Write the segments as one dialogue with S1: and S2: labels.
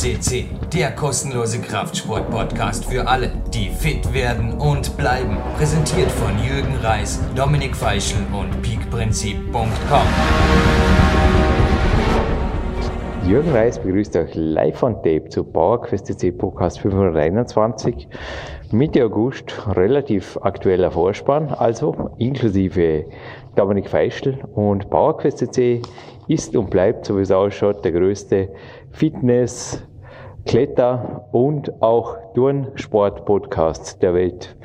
S1: CC, der kostenlose Kraftsport-Podcast für alle, die fit werden und bleiben. Präsentiert von Jürgen Reis, Dominik Feischl und peakprinzip.com.
S2: Jürgen Reis begrüßt euch live on tape zu PowerQuest CC Podcast 521. Mitte August relativ aktueller Vorspann, also inklusive Dominik Feischl und PowerQuest CC ist und bleibt, so wie es ausschaut, der größte Fitness, Kletter und auch Turnsport-Podcast der Welt.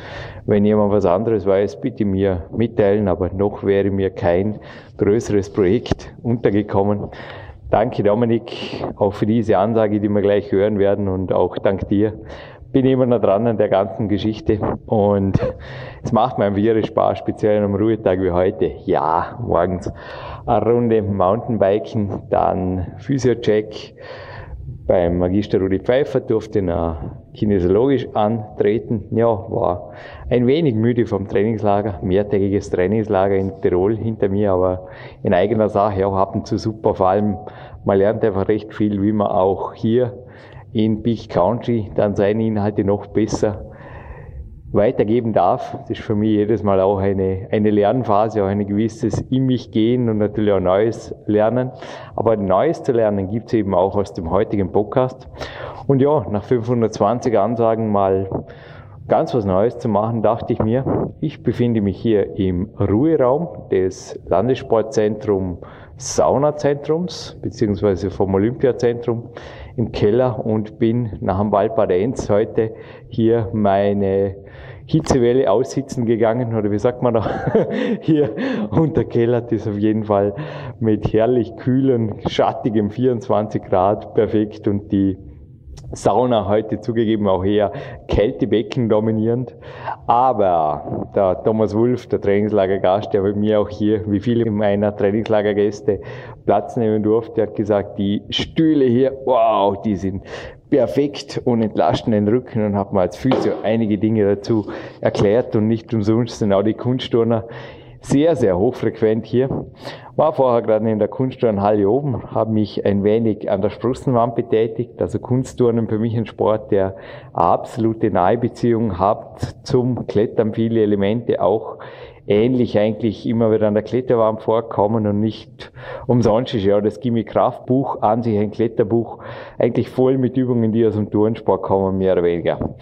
S2: Wenn jemand was anderes weiß, bitte mir mitteilen, aber noch wäre mir kein größeres Projekt untergekommen. Danke Dominik, auch für diese Ansage, die wir gleich hören werden und auch dank dir bin immer noch dran an der ganzen Geschichte und es macht mir einfach Spaß, speziell am Ruhetag wie heute. Ja, morgens eine Runde Mountainbiken, dann Physiocheck. Beim Magister Rudi Pfeiffer durfte ich kinesiologisch antreten. Ja, war ein wenig müde vom Trainingslager, mehrtägiges Trainingslager in Tirol hinter mir, aber in eigener Sache auch ab und zu super. Vor allem, man lernt einfach recht viel, wie man auch hier in Big Country dann seine Inhalte noch besser weitergeben darf. Das ist für mich jedes Mal auch eine, eine Lernphase, auch ein gewisses in mich gehen und natürlich auch Neues lernen. Aber Neues zu lernen gibt es eben auch aus dem heutigen Podcast. Und ja, nach 520 Ansagen mal ganz was Neues zu machen, dachte ich mir, ich befinde mich hier im Ruheraum des Landessportzentrum Saunazentrums, beziehungsweise vom Olympiazentrum im Keller und bin nach dem Valparenz heute hier meine Hitzewelle aussitzen gegangen, oder wie sagt man da, hier unter Keller ist auf jeden Fall mit herrlich kühlen, schattigem 24 Grad perfekt und die Sauna heute zugegeben auch eher Kältebecken dominierend. Aber der Thomas Wulff, der Trainingslagergast, der bei mir auch hier, wie viele meiner Trainingslagergäste, Platz nehmen durfte, hat gesagt, die Stühle hier, wow, die sind perfekt und entlasten den Rücken und hat mir als Physio einige Dinge dazu erklärt und nicht umsonst sind auch die Kunstturner sehr, sehr hochfrequent hier. War vorher gerade in der Kunstturnhalle oben, habe mich ein wenig an der Sprossenwand betätigt. Also Kunstturnen für mich ein Sport, der absolute Nahebeziehung hat zum Klettern, viele Elemente auch ähnlich eigentlich immer wieder an der Kletterwand vorkommen und nicht umsonst ist ja das Gimme Kraftbuch an sich ein Kletterbuch eigentlich voll mit Übungen, die aus dem Turnsport kommen, mehr oder weniger.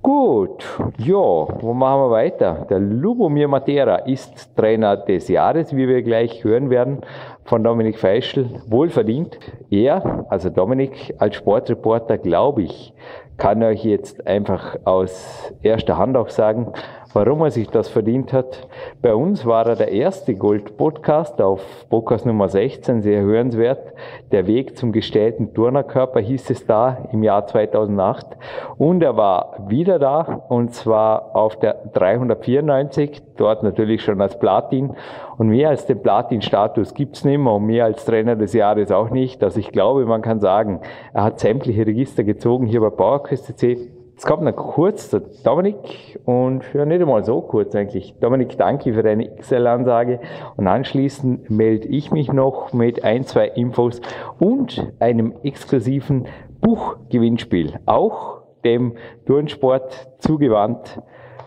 S2: Gut, ja, wo machen wir weiter? Der Lubomir Matera ist Trainer des Jahres, wie wir gleich hören werden, von Dominik Feischl. Wohlverdient. Er, also Dominik, als Sportreporter, glaube ich, kann euch jetzt einfach aus erster Hand auch sagen, warum er sich das verdient hat. Bei uns war er der erste Gold-Podcast auf Podcast Nummer 16, sehr hörenswert. Der Weg zum gestellten Turnerkörper hieß es da im Jahr 2008. Und er war wieder da und zwar auf der 394, dort natürlich schon als Platin. Und mehr als den Platin-Status gibt's nicht mehr und mehr als Trainer des Jahres auch nicht. Also ich glaube, man kann sagen, er hat sämtliche Register gezogen hier bei PowerQuest Jetzt kommt noch kurz der Dominik und ja, nicht einmal so kurz eigentlich. Dominik, danke für deine XL-Ansage und anschließend melde ich mich noch mit ein, zwei Infos und einem exklusiven Buchgewinnspiel. Auch dem Turnsport zugewandt.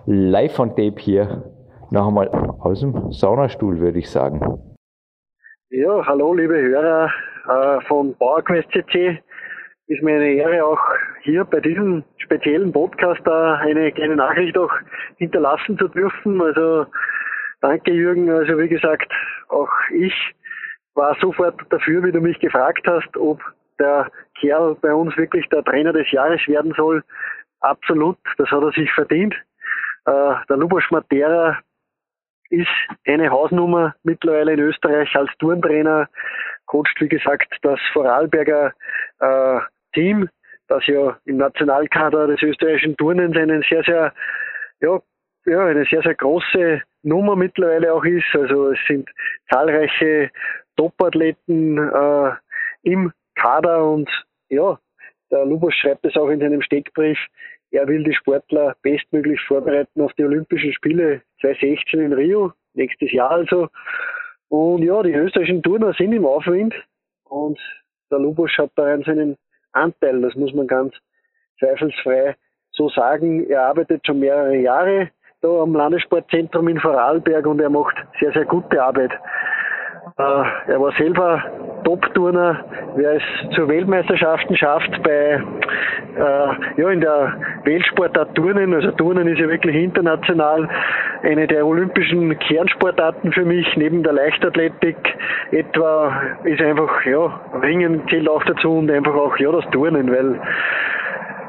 S2: Live on Tape hier. Noch einmal aus dem Saunastuhl, würde ich sagen.
S3: Ja, hallo liebe Hörer äh, von PowerQuest CC ist mir eine Ehre, auch hier bei diesem speziellen Podcast da eine kleine Nachricht auch hinterlassen zu dürfen. Also danke Jürgen. Also wie gesagt, auch ich war sofort dafür, wie du mich gefragt hast, ob der Kerl bei uns wirklich der Trainer des Jahres werden soll. Absolut, das hat er sich verdient. Äh, der Lubos Matera ist eine Hausnummer mittlerweile in Österreich als Turntrainer, coacht wie gesagt das Vorarlberger äh, Team, das ja im Nationalkader des österreichischen Turnens einen sehr, sehr, ja, ja, eine sehr, sehr große Nummer mittlerweile auch ist. Also es sind zahlreiche Topathleten äh, im Kader und ja, der Lubos schreibt es auch in seinem Steckbrief, er will die Sportler bestmöglich vorbereiten auf die Olympischen Spiele 2016 in Rio, nächstes Jahr also. Und ja, die österreichischen Turner sind im Aufwind und der Lubos hat da seinen Anteil, das muss man ganz zweifelsfrei so sagen. Er arbeitet schon mehrere Jahre da am Landessportzentrum in Vorarlberg und er macht sehr, sehr gute Arbeit. Äh, er war selber Top-Turner, wer es zu Weltmeisterschaften schafft bei äh, ja in der Weltsportart Turnen, also Turnen ist ja wirklich international eine der olympischen Kernsportarten für mich, neben der Leichtathletik etwa ist einfach, ja, Ringen zählt auch dazu und einfach auch, ja, das Turnen, weil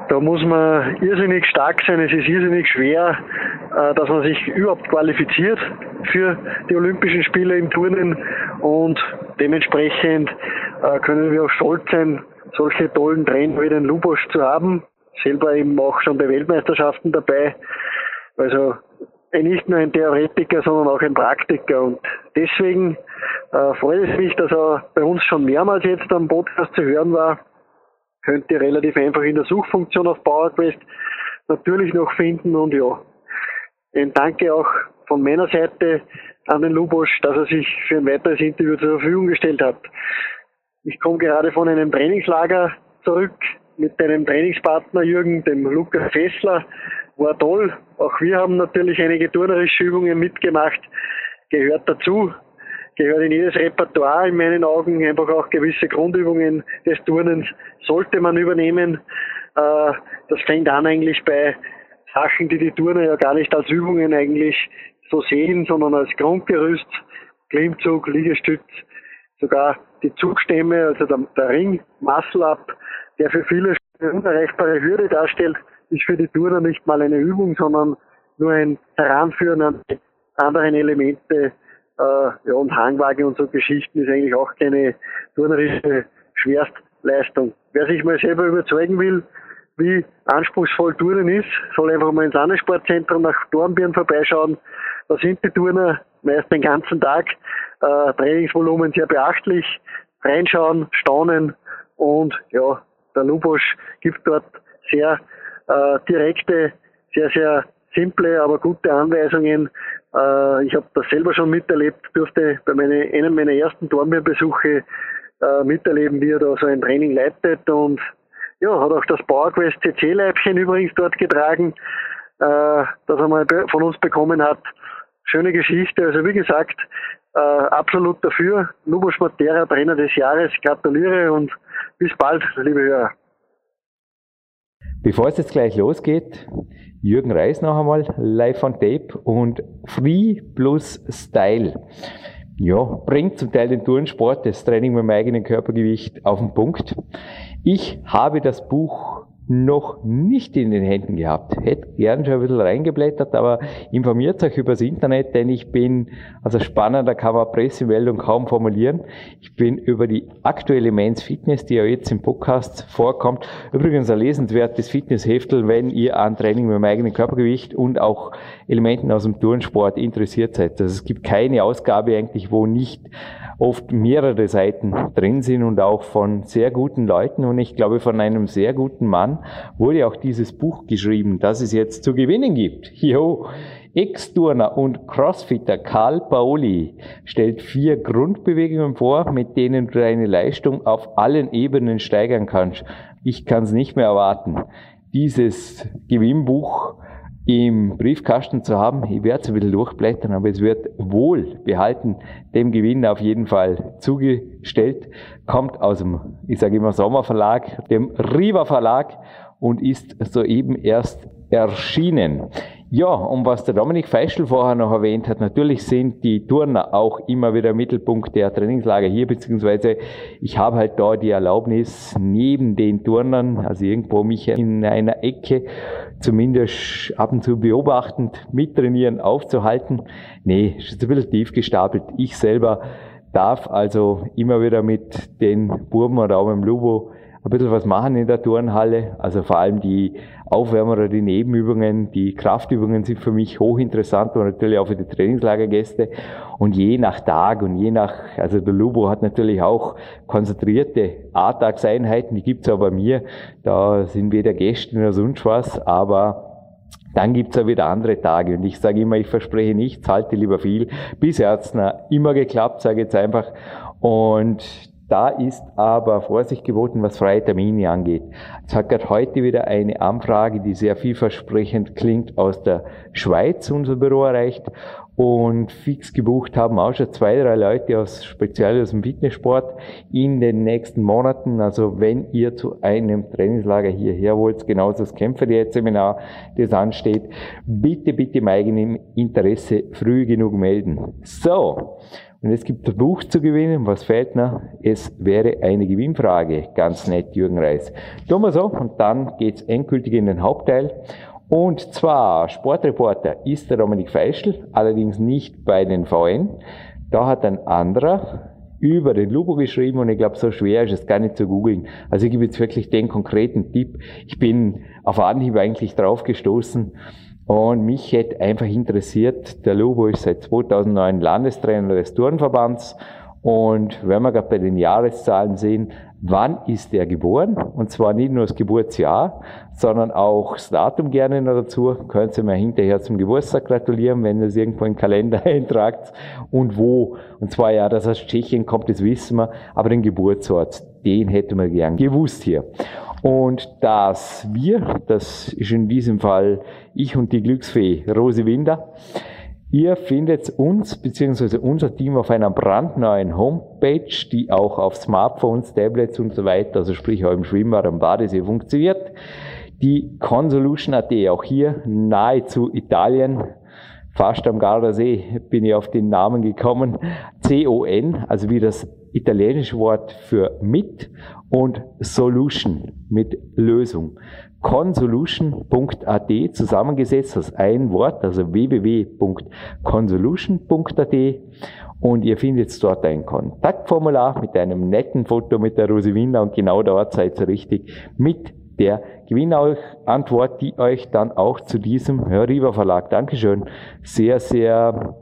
S3: da muss man irrsinnig stark sein. Es ist irrsinnig schwer, äh, dass man sich überhaupt qualifiziert für die Olympischen Spiele im Turnen und dementsprechend äh, können wir auch stolz sein, solche tollen Trainer wie den Lubosch zu haben. Selber eben auch schon bei Weltmeisterschaften dabei. Also nicht nur ein Theoretiker, sondern auch ein Praktiker. Und deswegen äh, freut es mich, dass er bei uns schon mehrmals jetzt am Podcast zu hören war könnt ihr relativ einfach in der Suchfunktion auf PowerQuest natürlich noch finden und ja, ein Danke auch von meiner Seite an den Lubosch, dass er sich für ein weiteres Interview zur Verfügung gestellt hat. Ich komme gerade von einem Trainingslager zurück mit einem Trainingspartner Jürgen, dem Lukas Fessler. War toll. Auch wir haben natürlich einige turnerische Übungen mitgemacht. Gehört dazu gehört in jedes Repertoire in meinen Augen einfach auch gewisse Grundübungen des Turnens sollte man übernehmen. Äh, das fängt an eigentlich bei Sachen, die die Turner ja gar nicht als Übungen eigentlich so sehen, sondern als Grundgerüst, Klimmzug, Liegestütz, sogar die Zugstämme, also der, der Ring, Muscle Up, der für viele eine unerreichbare Hürde darstellt, ist für die Turner nicht mal eine Übung, sondern nur ein Heranführen an die anderen Elemente äh, ja, und Hangwaage und so Geschichten ist eigentlich auch keine turnerische Schwerstleistung. Wer sich mal selber überzeugen will, wie anspruchsvoll Turnen ist, soll einfach mal ins Landessportzentrum nach Dornbirn vorbeischauen. Da sind die Turner meist den ganzen Tag, äh, Trainingsvolumen sehr beachtlich, reinschauen, staunen und ja, der Lubosch gibt dort sehr äh, direkte, sehr, sehr simple, aber gute Anweisungen, äh, ich habe das selber schon miterlebt, durfte bei meine, einem meiner ersten Dornbirnbesuche äh, miterleben, wie er da so ein Training leitet und ja, hat auch das PowerQuest CC-Leibchen übrigens dort getragen, äh, das er mal von uns bekommen hat. Schöne Geschichte, also wie gesagt, äh, absolut dafür. Lubos Matera, Trainer des Jahres, gratuliere und bis bald, liebe Hörer.
S2: Bevor es jetzt gleich losgeht, Jürgen Reis noch einmal live on tape und Free plus Style. Ja, bringt zum Teil den Turnsport, das Training mit dem eigenen Körpergewicht auf den Punkt. Ich habe das Buch noch nicht in den Händen gehabt. Hätte gern schon ein bisschen reingeblättert, aber informiert euch übers Internet, denn ich bin, also spannender kann man Pressemeldung kaum formulieren. Ich bin über die aktuelle Men's Fitness, die ja jetzt im Podcast vorkommt, übrigens ein lesenswertes Fitnessheftel, wenn ihr an Training mit dem eigenen Körpergewicht und auch Elementen aus dem Turnsport interessiert seid. Also es gibt keine Ausgabe eigentlich, wo nicht oft mehrere Seiten drin sind und auch von sehr guten Leuten und ich glaube von einem sehr guten Mann wurde auch dieses Buch geschrieben, das es jetzt zu gewinnen gibt. Jo. Ex-Turner und Crossfitter Karl Paoli stellt vier Grundbewegungen vor, mit denen du deine Leistung auf allen Ebenen steigern kannst. Ich kann es nicht mehr erwarten. Dieses Gewinnbuch im Briefkasten zu haben. Ich werde es ein bisschen durchblättern, aber es wird wohl behalten dem Gewinn auf jeden Fall zugestellt. Kommt aus dem, ich sage immer Sommerverlag, dem Riva Verlag und ist soeben erst erschienen. Ja, und was der Dominik Feischl vorher noch erwähnt hat, natürlich sind die Turner auch immer wieder Mittelpunkt der Trainingslager hier, beziehungsweise ich habe halt da die Erlaubnis, neben den Turnern, also irgendwo mich in einer Ecke zumindest ab und zu beobachtend mittrainieren aufzuhalten. Nee, ist ein bisschen tief gestapelt. Ich selber darf also immer wieder mit den Burben oder auch mit dem Lubo ein bisschen was machen in der Turnhalle. Also vor allem die Aufwärmer oder die Nebenübungen, die Kraftübungen sind für mich hochinteressant und natürlich auch für die Trainingslagergäste. Und je nach Tag und je nach, also der Lubo hat natürlich auch konzentrierte A-Tagseinheiten, die gibt's auch bei mir. Da sind weder Gäste noch sonst was, aber dann gibt's auch wieder andere Tage und ich sage immer, ich verspreche nichts, halte lieber viel. Bisher hat's immer geklappt, sage jetzt einfach. Und Da ist aber Vorsicht geboten, was freie Termine angeht. Es hat gerade heute wieder eine Anfrage, die sehr vielversprechend klingt, aus der Schweiz unser Büro erreicht und fix gebucht haben auch schon zwei, drei Leute aus, speziell aus dem Fitnesssport in den nächsten Monaten. Also wenn ihr zu einem Trainingslager hierher wollt, genauso das Kämpferdiät-Seminar, das ansteht, bitte, bitte im eigenen Interesse früh genug melden. So. Und es gibt ein Buch zu gewinnen. Was fehlt noch? Es wäre eine Gewinnfrage. Ganz nett, Jürgen Reis. Tun wir so und dann geht's endgültig in den Hauptteil. Und zwar Sportreporter ist der Dominik Feischl, allerdings nicht bei den VN. Da hat ein anderer über den Lupo geschrieben und ich glaube, so schwer ist es gar nicht zu googeln. Also ich gebe jetzt wirklich den konkreten Tipp. Ich bin auf Anhieb eigentlich drauf gestoßen und mich hätte einfach interessiert, der Lupo ist seit 2009 Landestrainer des Turnverbands und wenn wir gerade bei den Jahreszahlen sehen, wann ist er geboren? Und zwar nicht nur das Geburtsjahr, sondern auch das Datum gerne noch dazu. Können Sie mir hinterher zum Geburtstag gratulieren, wenn ihr es irgendwo im Kalender eintragt. Und wo? Und zwar ja, dass aus Tschechien kommt, das wissen wir, aber den Geburtsort, den hätten wir gern gewusst hier. Und dass wir, das ist in diesem Fall ich und die Glücksfee Rose Winder, Ihr findet uns bzw. unser Team auf einer brandneuen Homepage, die auch auf Smartphones, Tablets und so weiter, also sprich auch im Schwimmbad, am Badesee funktioniert. Die Consolution.at, auch hier nahezu Italien, fast am Gardasee bin ich auf den Namen gekommen. C-O-N, also wie das italienische Wort für mit und Solution mit Lösung consolution.at zusammengesetzt aus ein Wort, also www.consolution.at und ihr findet dort ein Kontaktformular mit einem netten Foto mit der Rosewina und genau dort seid ihr richtig mit der Gewinnantwort, die euch dann auch zu diesem Hörriver Verlag, Dankeschön, sehr, sehr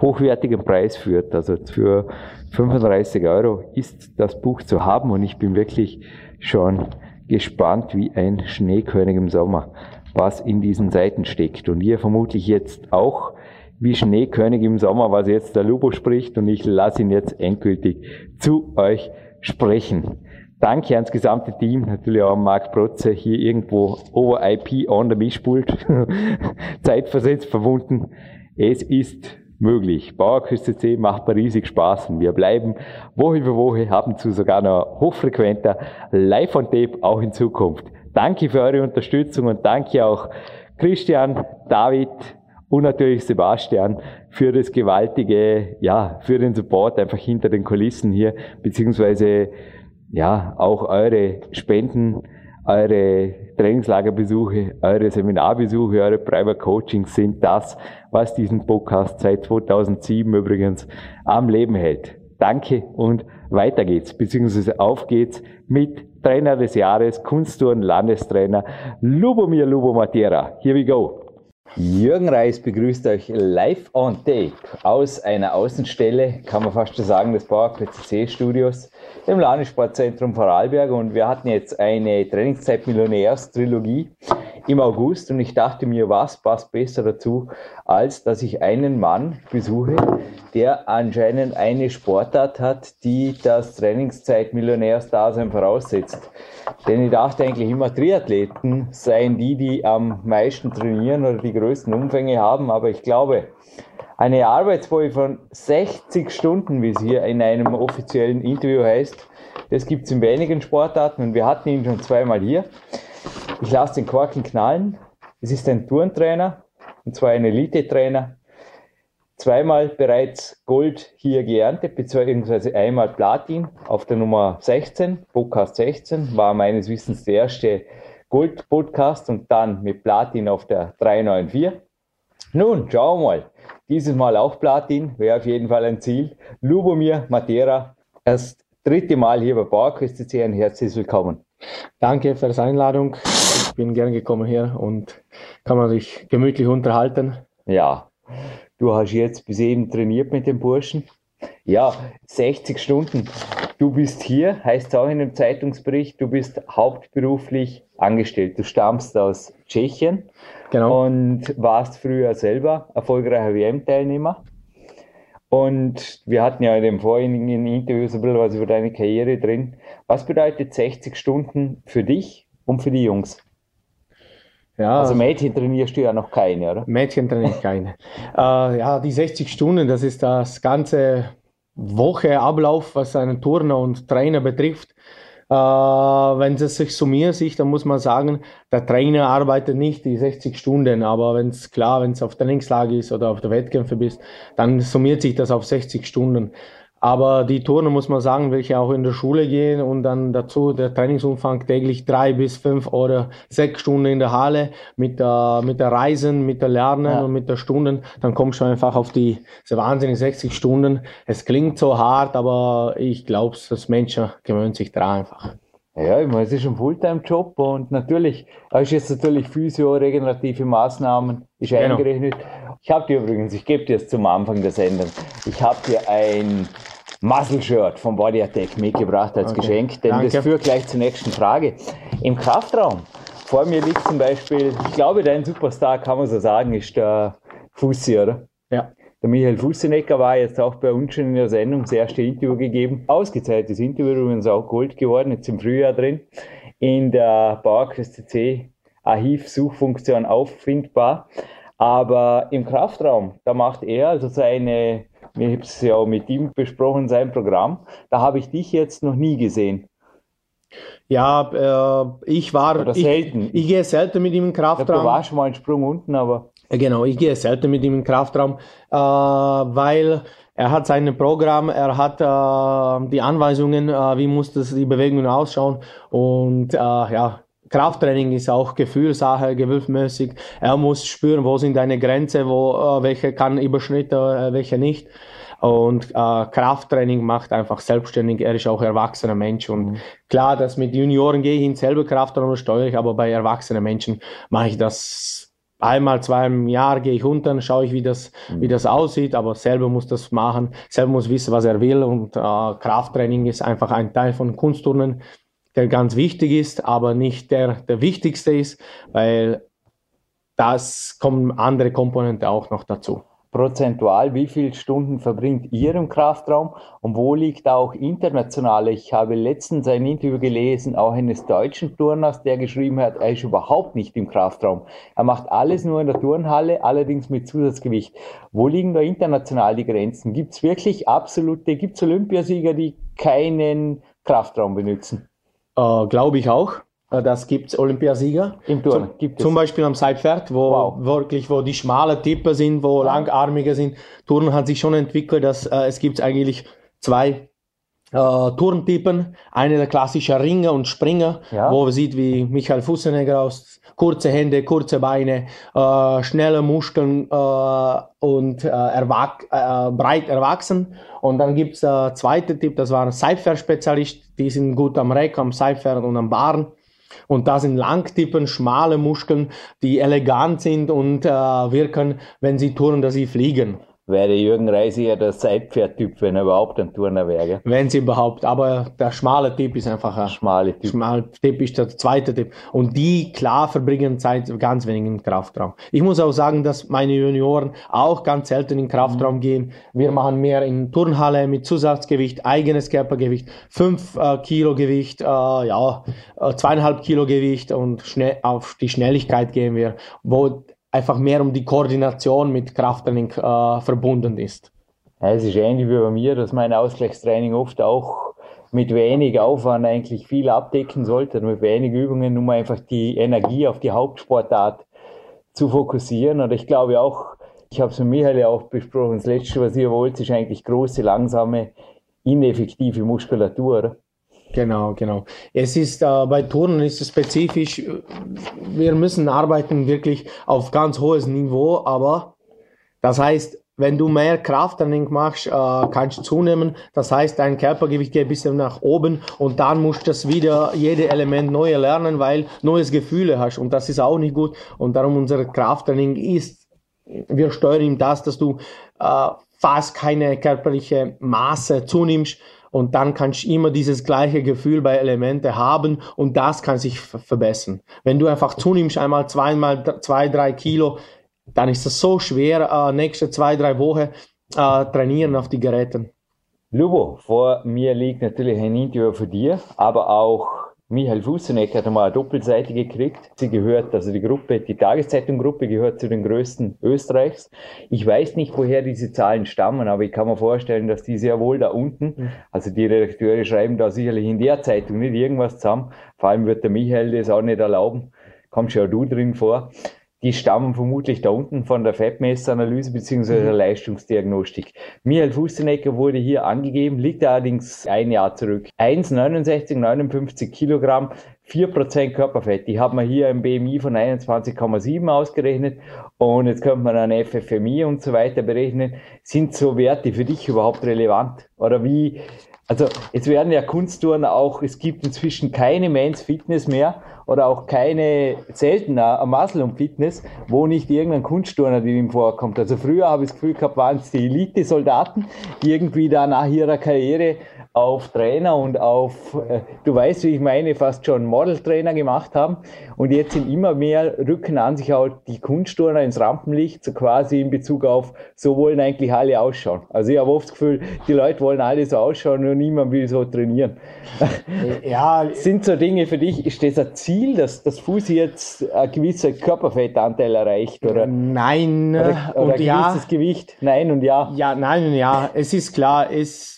S2: hochwertigen Preis führt. Also für 35 Euro ist das Buch zu haben und ich bin wirklich schon gespannt wie ein Schneekönig im Sommer, was in diesen Seiten steckt. Und ihr vermutlich jetzt auch wie Schneekönig im Sommer, was jetzt der Lubo spricht und ich lasse ihn jetzt endgültig zu euch sprechen. Danke ans gesamte Team, natürlich auch an Marc Protze, hier irgendwo over IP on the Mischpult, zeitversetzt verwunden. Es ist möglich. Bauerküste C macht mir riesig Spaß und wir bleiben Woche für Woche, haben zu sogar noch hochfrequenter live on tape auch in Zukunft. Danke für eure Unterstützung und danke auch Christian, David und natürlich Sebastian für das gewaltige, ja, für den Support einfach hinter den Kulissen hier, beziehungsweise, ja, auch eure Spenden eure Trainingslagerbesuche, eure Seminarbesuche, eure Private Coachings sind das, was diesen Podcast seit 2007 übrigens am Leben hält. Danke und weiter geht's, beziehungsweise auf geht's mit Trainer des Jahres, Kunsttouren Landestrainer Lubomir Lubomatera. Here we go.
S4: Jürgen Reis begrüßt euch live on tape aus einer Außenstelle, kann man fast schon sagen, des Bauer PCC Studios im Landessportzentrum Vorarlberg und wir hatten jetzt eine Trainingszeit Millionärs Trilogie im August und ich dachte mir, was passt besser dazu, als dass ich einen Mann besuche, der anscheinend eine Sportart hat, die das Trainingszeit Millionärs-Dasein voraussetzt. Denn ich dachte eigentlich immer, Triathleten seien die, die am meisten trainieren oder die größten Umfänge haben, aber ich glaube, eine Arbeitswoche von 60 Stunden, wie es hier in einem offiziellen Interview heißt, das gibt es in wenigen Sportarten und wir hatten ihn schon zweimal hier. Ich lasse den Korken knallen. Es ist ein Turntrainer, und zwar ein Elite-Trainer. Zweimal bereits Gold hier geerntet, beziehungsweise einmal Platin auf der Nummer 16, Podcast 16, war meines Wissens der erste Gold-Podcast und dann mit Platin auf der 394. Nun, schauen wir mal. Dieses Mal auch Platin, wäre auf jeden Fall ein Ziel. Lubomir Matera, das dritte Mal hier bei PowerQuest ein herzlich willkommen.
S5: Danke für die Einladung. Ich bin gern gekommen hier und kann man sich gemütlich unterhalten.
S4: Ja, du hast jetzt bis eben trainiert mit den Burschen. Ja, 60 Stunden. Du bist hier, heißt es auch in dem Zeitungsbericht, du bist hauptberuflich angestellt. Du stammst aus Tschechien Genau. Und warst früher selber erfolgreicher WM-Teilnehmer.
S2: Und wir hatten ja in dem vorigen Interview so ein bisschen was über deine Karriere drin. Was bedeutet 60 Stunden für dich und für die Jungs? Ja, also Mädchen trainierst du ja noch keine, oder?
S5: Mädchen trainiere ich keine. äh, ja, die 60 Stunden, das ist das ganze Woche Ablauf, was einen Turner und Trainer betrifft. Äh, wenn es sich summiert sich, dann muss man sagen, der Trainer arbeitet nicht die 60 Stunden, aber wenn es klar, wenn es auf Trainingslage ist oder auf der Wettkämpfe bist, dann summiert sich das auf 60 Stunden. Aber die Turner muss man sagen, welche auch in der Schule gehen und dann dazu der Trainingsumfang täglich drei bis fünf oder sechs Stunden in der Halle mit der, mit der Reisen, mit der Lernen ja. und mit der Stunden, dann kommst du einfach auf die so wahnsinnig 60 Stunden. Es klingt so hart, aber ich glaube, das Menschen gewöhnt sich daran einfach.
S2: Ja, ich meine, es ist ein Fulltime-Job und natürlich, da ist jetzt natürlich Physio, regenerative Maßnahmen, ist genau. eingerechnet. Ich habe dir übrigens, ich gebe dir jetzt zum Anfang der Sendung, ich habe dir ein Muscle-Shirt vom Body Attack mitgebracht als okay. Geschenk, denn Danke. das führt gleich zur nächsten Frage. Im Kraftraum, vor mir liegt zum Beispiel, ich glaube, dein Superstar, kann man so sagen, ist der Fussi, oder?
S5: Ja.
S2: Der Michael Fussenecker war jetzt auch bei uns schon in der Sendung das erste Interview gegeben. Ausgezeichnetes Interview, übrigens auch Gold geworden, jetzt im Frühjahr drin. In der PowerQuest CC Archiv-Suchfunktion auffindbar. Aber im Kraftraum, da macht er also seine ich habe es ja auch mit ihm besprochen, sein Programm. Da habe ich dich jetzt noch nie gesehen.
S5: Ja, äh, ich war.
S2: Oder selten.
S5: Ich, ich, gehe selten mit ihm in Kraftraum.
S2: du warst schon mal einen Sprung unten, aber.
S5: Genau, ich gehe selten mit ihm in Kraftraum, äh, weil er hat sein Programm, er hat äh, die Anweisungen, äh, wie muss das die Bewegungen ausschauen und äh, ja, Krafttraining ist auch Gefühlssache, gewölfmäßig. Er muss spüren, wo sind deine Grenzen, wo äh, welche kann überschritten, äh, welche nicht. Und äh, Krafttraining macht einfach selbstständig. Er ist auch erwachsener Mensch. Und mhm. klar, dass mit Junioren gehe ich in selber Kraftraum steuere ich, aber bei erwachsenen Menschen mache ich das einmal, zwei im Jahr gehe ich unter, schaue ich, wie das, mhm. wie das aussieht, aber selber muss das machen, selber muss wissen, was er will und äh, Krafttraining ist einfach ein Teil von Kunstturnen der ganz wichtig ist, aber nicht der, der wichtigste ist, weil das kommen andere Komponenten auch noch dazu.
S2: Prozentual, wie viele Stunden verbringt ihr im Kraftraum und wo liegt auch international? Ich habe letztens ein Interview gelesen, auch eines deutschen Turners, der geschrieben hat, er ist überhaupt nicht im Kraftraum. Er macht alles nur in der Turnhalle, allerdings mit Zusatzgewicht. Wo liegen da international die Grenzen? Gibt es wirklich absolute, gibt es Olympiasieger, die keinen Kraftraum benutzen?
S5: Äh, Glaube ich auch. Äh, das gibt's Olympiasieger.
S2: Im Turn
S5: zum, gibt es. Zum Beispiel am Seitpferd, wo wow. wirklich, wo die schmale Tipper sind, wo ja. langarmige sind. Turnen hat sich schon entwickelt, dass äh, es gibt eigentlich zwei äh, Turntypen. Eine der klassischen Ringer und Springer, ja. wo man sieht, wie Michael Fussenegger aus kurze Hände, kurze Beine, äh, schnelle Muskeln äh, und äh, erwach äh, breit erwachsen. Und dann gibt's der zweite Typ, das war ein Seitpferd-Spezialist, die sind gut am Reck, am Seitpferd und am Barn. Und da sind Langtippen, schmale Muskeln, die elegant sind und äh, wirken, wenn sie turnen, dass sie fliegen
S2: wäre Jürgen Reis eher der Seitpferd-Typ, wenn er überhaupt ein Turner wäre.
S5: Wenn sie überhaupt, aber der schmale Typ ist einfach ein schmale Typ. Schmale Typ ist der zweite Typ. Und die, klar, verbringen Zeit ganz wenig im Kraftraum. Ich muss auch sagen, dass meine Junioren auch ganz selten in Kraftraum mhm. gehen. Wir machen mehr in Turnhalle mit Zusatzgewicht, eigenes Körpergewicht, fünf äh, Kilo Gewicht, äh, ja, äh, zweieinhalb Kilo Gewicht und schnell, auf die Schnelligkeit gehen wir, wo einfach mehr um die Koordination mit Krafttraining äh, verbunden ist.
S2: Ja, es ist ähnlich wie bei mir, dass mein Ausgleichstraining oft auch mit wenig Aufwand eigentlich viel abdecken sollte, mit wenig Übungen, um einfach die Energie auf die Hauptsportart zu fokussieren. Und ich glaube auch, ich habe es mit Michael ja auch besprochen, das Letzte, was ihr wollt, ist eigentlich große, langsame, ineffektive Muskulatur.
S5: Genau, genau. Es ist äh, bei Turnen ist es spezifisch. Wir müssen arbeiten wirklich auf ganz hohes Niveau, aber das heißt, wenn du mehr Krafttraining machst, äh, kannst du zunehmen. Das heißt, dein Körpergewicht geht ein bisschen nach oben und dann musst du das wieder jede Element neu lernen, weil neues Gefühle hast und das ist auch nicht gut. Und darum unser Krafttraining ist, wir steuern ihm das, dass du äh, fast keine körperliche Masse zunimmst und dann kannst du immer dieses gleiche Gefühl bei Elemente haben und das kann sich verbessern. Wenn du einfach zunimmst, einmal zweimal zwei, drei Kilo, dann ist das so schwer, äh, nächste zwei, drei Wochen äh, trainieren auf die Geräten.
S2: Lubo, vor mir liegt natürlich ein Interview für dir, aber auch Michael Fuseneck hat einmal eine doppelseitige gekriegt. Sie gehört, also die Gruppe, die Tageszeitung-Gruppe gehört zu den größten Österreichs. Ich weiß nicht, woher diese Zahlen stammen, aber ich kann mir vorstellen, dass die sehr wohl da unten, mhm. also die Redakteure schreiben da sicherlich in der Zeitung nicht irgendwas zusammen. Vor allem wird der Michael das auch nicht erlauben. Kommt schon du drin vor die stammen vermutlich da unten von der Fettmessanalyse bzw. der mhm. Leistungsdiagnostik. Michael Fustenecker wurde hier angegeben, liegt allerdings ein Jahr zurück. 1,69, 59 Kilogramm, 4% Körperfett. Die hat man hier im BMI von 21,7 ausgerechnet und jetzt könnte man ein FFMI und so weiter berechnen. Sind so Werte für dich überhaupt relevant? Oder wie, also es werden ja Kunsttouren auch, es gibt inzwischen keine Men's Fitness mehr oder auch keine seltener Muscle und Fitness, wo nicht irgendein Kunstturner drin vorkommt. Also früher habe ich das Gefühl gehabt, waren es die Elite-Soldaten, die irgendwie da nach ihrer Karriere auf Trainer und auf, äh, du weißt, wie ich meine, fast schon Modeltrainer gemacht haben. Und jetzt sind immer mehr, rücken an sich auch die Kunstturner ins Rampenlicht, so quasi in Bezug auf, so wollen eigentlich alle ausschauen. Also ich habe oft das Gefühl, die Leute wollen alle so ausschauen und niemand will so trainieren. Ja. sind so Dinge für dich, ist das ein Ziel, dass das Fuß jetzt ein gewisser Körperfettanteil erreicht? Oder?
S5: Nein.
S2: Oder, oder und ja. Gewicht? Nein und ja.
S5: Ja, nein und ja. Es ist klar, es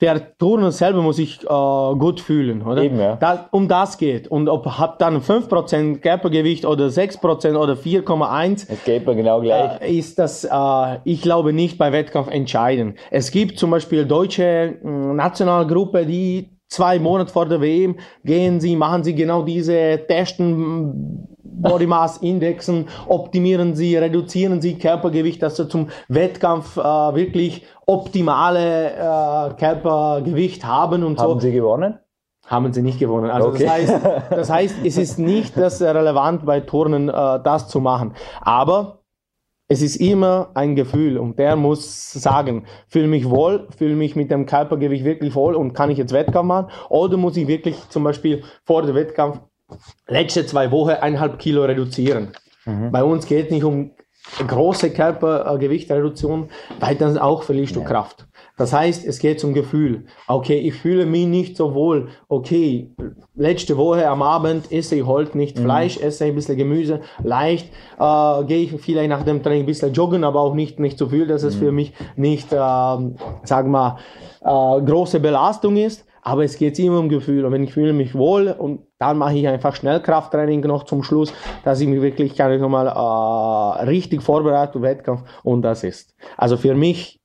S5: der Turner selber muss sich äh, gut fühlen, oder? Eben, ja. Das, um das geht. Und ob hat dann 5% Körpergewicht oder 6% oder 4,1.
S2: Es geht mir genau gleich.
S5: Äh, ist das, äh, ich glaube, nicht bei Wettkampf entscheidend. Es gibt zum Beispiel deutsche äh, Nationalgruppe, die zwei Monate vor der WM gehen sie, machen sie genau diese Testen, Body Mass Indexen, optimieren sie, reduzieren sie Körpergewicht, dass sie zum Wettkampf äh, wirklich optimale äh, Körpergewicht haben und
S2: haben so. Haben sie gewonnen?
S5: Haben sie nicht gewonnen. Also okay. das, heißt, das heißt, es ist nicht das relevant bei Turnen, äh, das zu machen. Aber es ist immer ein Gefühl und der muss sagen, fühle mich wohl, fühle mich mit dem Körpergewicht wirklich wohl und kann ich jetzt Wettkampf machen oder muss ich wirklich zum Beispiel vor dem Wettkampf letzte zwei Wochen eineinhalb Kilo reduzieren. Mhm. Bei uns geht es nicht um große Körpergewichtreduktion, weil dann auch verlierst du ja. Kraft. Das heißt, es geht zum Gefühl. Okay, ich fühle mich nicht so wohl. Okay, letzte Woche am Abend esse ich heute nicht mhm. Fleisch, esse ein bisschen Gemüse, leicht. Äh, Gehe ich vielleicht nach dem Training ein bisschen joggen, aber auch nicht, nicht so viel, dass es mhm. für mich nicht, äh, sag mal, äh, große Belastung ist. Aber es geht immer um Gefühl. Und wenn ich fühle mich wohl und dann mache ich einfach Schnellkrafttraining noch zum Schluss, dass ich mich wirklich kann ich nochmal äh, richtig vorbereite Wettkampf und das ist. Also für mich,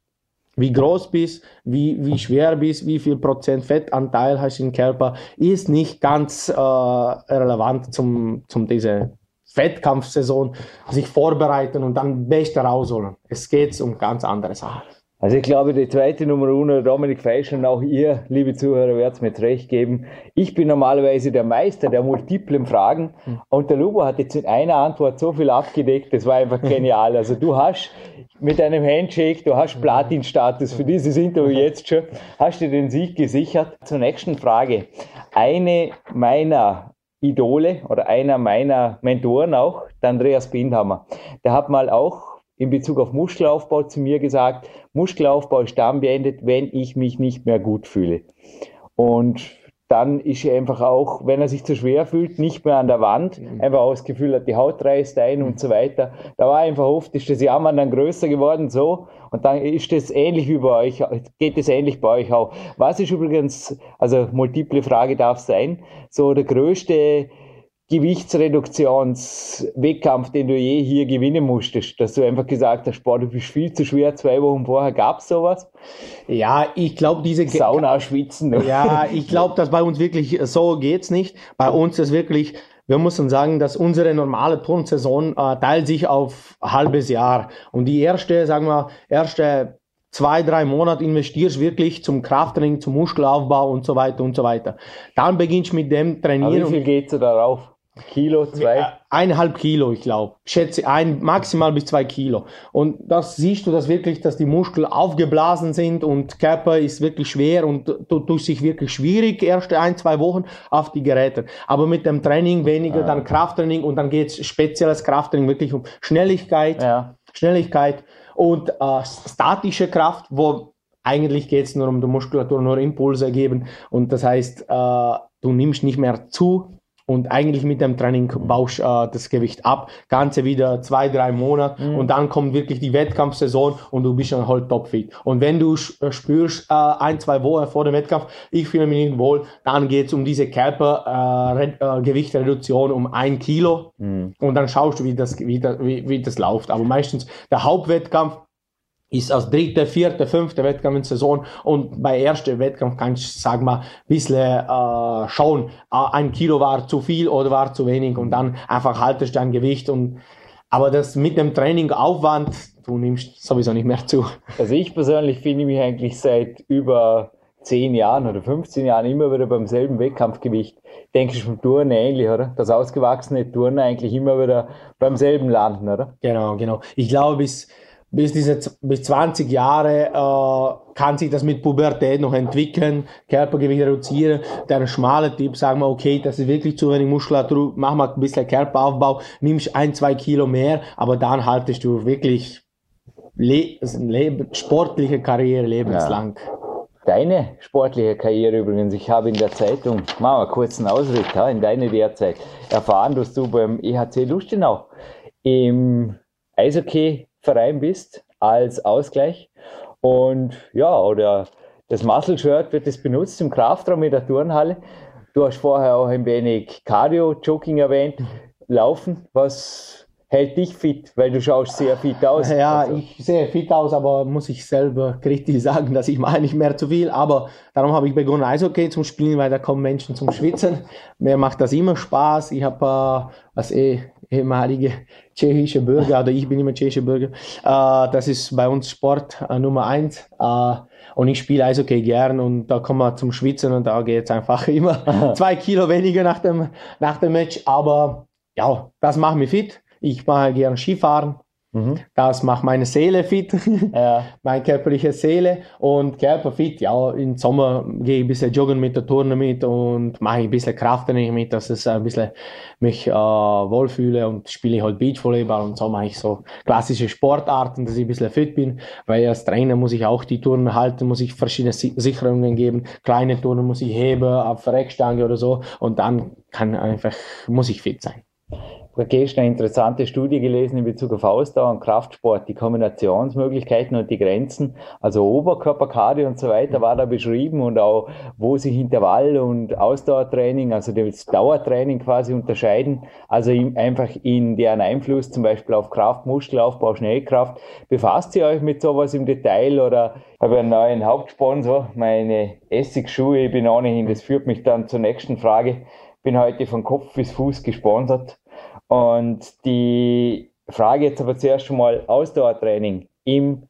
S5: wie groß bist, wie, wie schwer bist, wie viel Prozent Fettanteil hast du im Körper, ist nicht ganz äh, relevant zum, zum diese Wettkampfsaison, sich vorbereiten und dann Beste rausholen. Es geht um ganz andere Sachen.
S2: Also ich glaube, die zweite Nummer uno, Dominik Feisch und auch ihr, liebe Zuhörer, werdet mir recht geben. Ich bin normalerweise der Meister der multiplen Fragen hm. und der Lubo hat jetzt in einer Antwort so viel abgedeckt, das war einfach genial. Also du hast mit einem Handshake, du hast Platin-Status für dieses Interview jetzt schon, hast du den Sieg gesichert. Zur nächsten Frage. Eine meiner Idole oder einer meiner Mentoren auch, der Andreas Bindhammer, der hat mal auch in Bezug auf Muskelaufbau zu mir gesagt, Muskelaufbau ist dann beendet, wenn ich mich nicht mehr gut fühle. Und dann ist er einfach auch, wenn er sich zu schwer fühlt, nicht mehr an der Wand, mhm. einfach auch das Gefühl hat, die Haut reißt ein und so weiter. Da war einfach oft, ist das Jammern dann größer geworden so und dann ist das ähnlich wie bei euch, geht das ähnlich bei euch auch. Was ist übrigens, also multiple Frage darf sein, so der größte Gewichtsreduktionswettkampf, den du je hier gewinnen musstest, dass du einfach gesagt hast, boah, du bist viel zu schwer, zwei Wochen vorher gab's sowas?
S5: Ja, ich glaube, diese
S2: Sauna schwitzen.
S5: Ja, ich glaube, dass bei uns wirklich so geht's nicht. Bei uns ist wirklich wir müssen sagen, dass unsere normale Turnsaison äh, teilt sich auf ein halbes Jahr. Und die erste, sagen wir, erste zwei, drei Monate investierst wirklich zum Krafttraining, zum Muskelaufbau und so weiter und so weiter. Dann beginnst du mit dem Trainieren.
S2: Aber wie viel geht du darauf? Kilo, zwei?
S5: Eineinhalb Kilo, ich glaube. Schätze ein, maximal bis zwei Kilo. Und das siehst du, dass wirklich, dass die Muskeln aufgeblasen sind und Körper ist wirklich schwer und du tust sich wirklich schwierig erste ein, zwei Wochen auf die Geräte. Aber mit dem Training weniger, ah. dann Krafttraining und dann geht's spezielles Krafttraining wirklich um Schnelligkeit, ja. Schnelligkeit und äh, statische Kraft, wo eigentlich geht es nur um die Muskulatur, nur Impulse geben und das heißt, äh, du nimmst nicht mehr zu, und eigentlich mit dem Training baust äh, das Gewicht ab, Ganze wieder zwei, drei Monate mhm. und dann kommt wirklich die Wettkampfsaison und du bist dann halt topfit. Und wenn du äh, spürst, äh, ein, zwei Wochen vor dem Wettkampf, ich fühle mich nicht wohl, dann geht's um diese Körpergewichtreduktion äh, äh, um ein Kilo mhm. und dann schaust du, wie das, wie, das, wie, wie das läuft. Aber meistens der Hauptwettkampf ist als dritte, vierte, fünfte Wettkampf in Saison und bei ersten Wettkampf kannst du, sag mal, ein bisschen äh, schauen, äh, ein Kilo war zu viel oder war zu wenig und dann einfach haltest du dein Gewicht und aber das mit dem Training Aufwand, du nimmst sowieso nicht mehr zu.
S2: Also ich persönlich finde mich eigentlich seit über zehn Jahren oder 15 Jahren immer wieder beim selben Wettkampfgewicht. Denke ich vom Turnen ähnlich, oder? Das ausgewachsene Turnen eigentlich immer wieder beim selben landen, oder?
S5: Genau, genau. Ich glaube, bis bis diese bis 20 Jahre äh, kann sich das mit Pubertät noch entwickeln, Körpergewicht reduzieren. Der schmale Tipp, sagen wir, okay, das ist wirklich zu wenig Muskulatur, mach mal ein bisschen Körperaufbau, nimmst ein, zwei Kilo mehr, aber dann haltest du wirklich Le Leben, sportliche Karriere lebenslang. Ja.
S2: Deine sportliche Karriere übrigens, ich habe in der Zeitung, machen wir einen Ausritt, in deine derzeit erfahren, dass du beim EHC Lustenau im Eishockey Verein bist als Ausgleich. Und ja, oder das Muscle-Shirt wird es benutzt im Kraftraum in der Turnhalle. Du hast vorher auch ein wenig Cardio-Jogging erwähnt. Laufen, was hält dich fit? Weil du schaust sehr fit aus.
S5: Ja, also. ich sehe fit aus, aber muss ich selber kritisch sagen, dass ich mache nicht mehr zu viel. Aber darum habe ich begonnen Eishockey zum Spielen, weil da kommen Menschen zum Schwitzen. Mir macht das immer Spaß. Ich habe, äh, was eh ehemalige tschechische Bürger, oder ich bin immer tschechischer Bürger. Äh, das ist bei uns Sport äh, Nummer eins. Äh, und ich spiele Eishockey gern und da kommen wir zum Schwitzen und da geht es einfach immer zwei Kilo weniger nach dem, nach dem Match. Aber ja, das macht mich fit. Ich mache gern Skifahren. Mhm. Das macht meine Seele fit, ja. meine körperliche Seele und Körper fit. Ja, im Sommer gehe ich ein bisschen joggen mit der Turne mit und mache ein bisschen Krafttraining mit, dass ich ein bisschen mich äh, wohlfühle und spiele halt Beachvolleyball und so mache ich so klassische Sportarten, dass ich ein bisschen fit bin, weil als Trainer muss ich auch die Turnen halten, muss ich verschiedene Sicherungen geben, kleine Turnen muss ich heben, auf Reckstange oder so und dann kann einfach, muss ich fit sein
S2: gestern eine interessante Studie gelesen in Bezug auf Ausdauer und Kraftsport, die Kombinationsmöglichkeiten und die Grenzen, also Oberkörperkardio und so weiter war da beschrieben und auch, wo sich Intervall- und Ausdauertraining, also das Dauertraining quasi unterscheiden, also einfach in deren Einfluss zum Beispiel auf Kraft, Muskelaufbau, Schnellkraft. Befasst ihr euch mit sowas im Detail oder? Habe einen neuen Hauptsponsor, meine Essigschuhe, ich bin ohnehin, das führt mich dann zur nächsten Frage, bin heute von Kopf bis Fuß gesponsert und die Frage jetzt aber zuerst schon mal Ausdauertraining im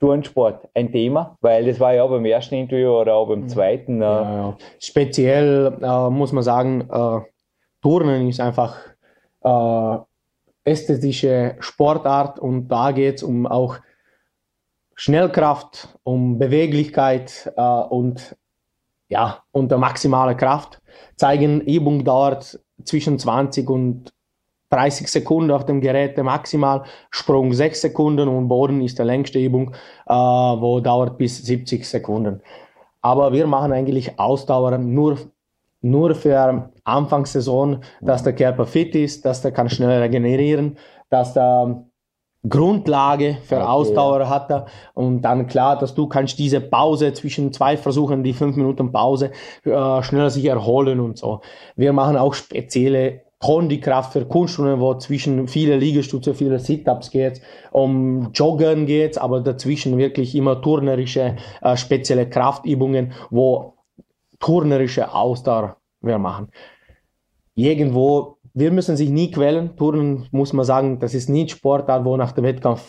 S2: Turnsport ein Thema, weil das war ja auch beim ersten Interview oder auch beim mhm. zweiten. Äh ja,
S5: ja. Speziell äh, muss man sagen, äh, Turnen ist einfach äh, ästhetische Sportart und da geht es um auch Schnellkraft, um Beweglichkeit äh, und ja, unter maximale Kraft. Zeigen, Übung dauert zwischen 20 und 30 Sekunden auf dem Gerät maximal, Sprung 6 Sekunden und Boden ist die längste Übung, äh, wo dauert bis 70 Sekunden. Aber wir machen eigentlich Ausdauer nur, nur für Anfangssaison, dass der Körper fit ist, dass der kann schnell regenerieren, dass der Grundlage für okay. Ausdauer hat er und dann klar, dass du kannst diese Pause zwischen zwei Versuchen, die fünf Minuten Pause, äh, schneller sich erholen und so. Wir machen auch spezielle Kondikraft für Kunststunden, wo zwischen viele Liegestütze, viele Sit-Ups geht, um Joggen geht, aber dazwischen wirklich immer turnerische, äh, spezielle Kraftübungen, wo turnerische Ausdauer wir machen. Irgendwo, wir müssen sich nie quälen. Turnen muss man sagen, das ist nicht Sportart, wo nach dem Wettkampf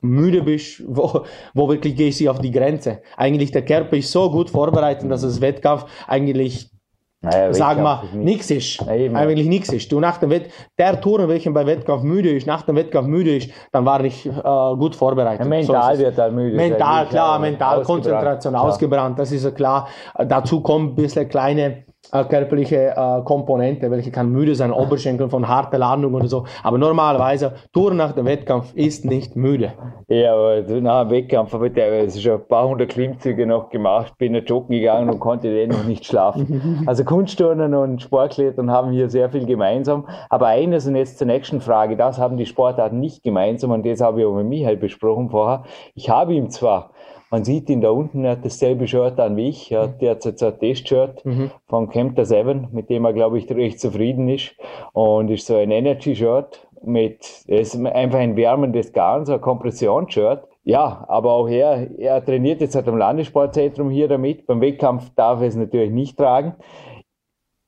S5: müde bist, wo, wo wirklich gehst du auf die Grenze. Eigentlich der Körper ist so gut vorbereitet, dass das Wettkampf eigentlich naja, Sag mal, nichts ist. Nein, eigentlich nichts ist. Du nach dem Wett der Tourer, welcher bei Wettkampf müde ist, nach dem Wettkampf müde ist, dann war ich äh, gut vorbereitet. Ja,
S2: mental so wird er müde.
S5: Mental, klar, mental, ausgebrannt. Konzentration, klar. ausgebrannt, das ist ja klar. Dazu kommen ein bisschen kleine körperliche äh, Komponente, welche kann müde sein, Oberschenkel von harter Landung oder so. Aber normalerweise, Tour nach dem Wettkampf ist nicht müde.
S2: Ja, aber nach dem Wettkampf habe ich teilweise schon ein paar hundert Klimmzüge noch gemacht, bin ja joggen gegangen und konnte den noch nicht schlafen. Also Kunstturnen und Sportklettern haben hier sehr viel gemeinsam. Aber eines und jetzt zur nächsten Frage, das haben die Sportarten nicht gemeinsam und das habe ich auch mit Michael besprochen vorher. Ich habe ihm zwar man sieht ihn da unten, er hat dasselbe Shirt an wie ich. Er hat derzeit so ein Test-Shirt mhm. von Camper 7, mit dem er, glaube ich, recht zufrieden ist. Und ist so ein Energy-Shirt mit, ist einfach ein wärmendes Garn, so ein Kompression-Shirt. Ja, aber auch er, er trainiert jetzt halt am Landessportzentrum hier damit. Beim Wettkampf darf er es natürlich nicht tragen.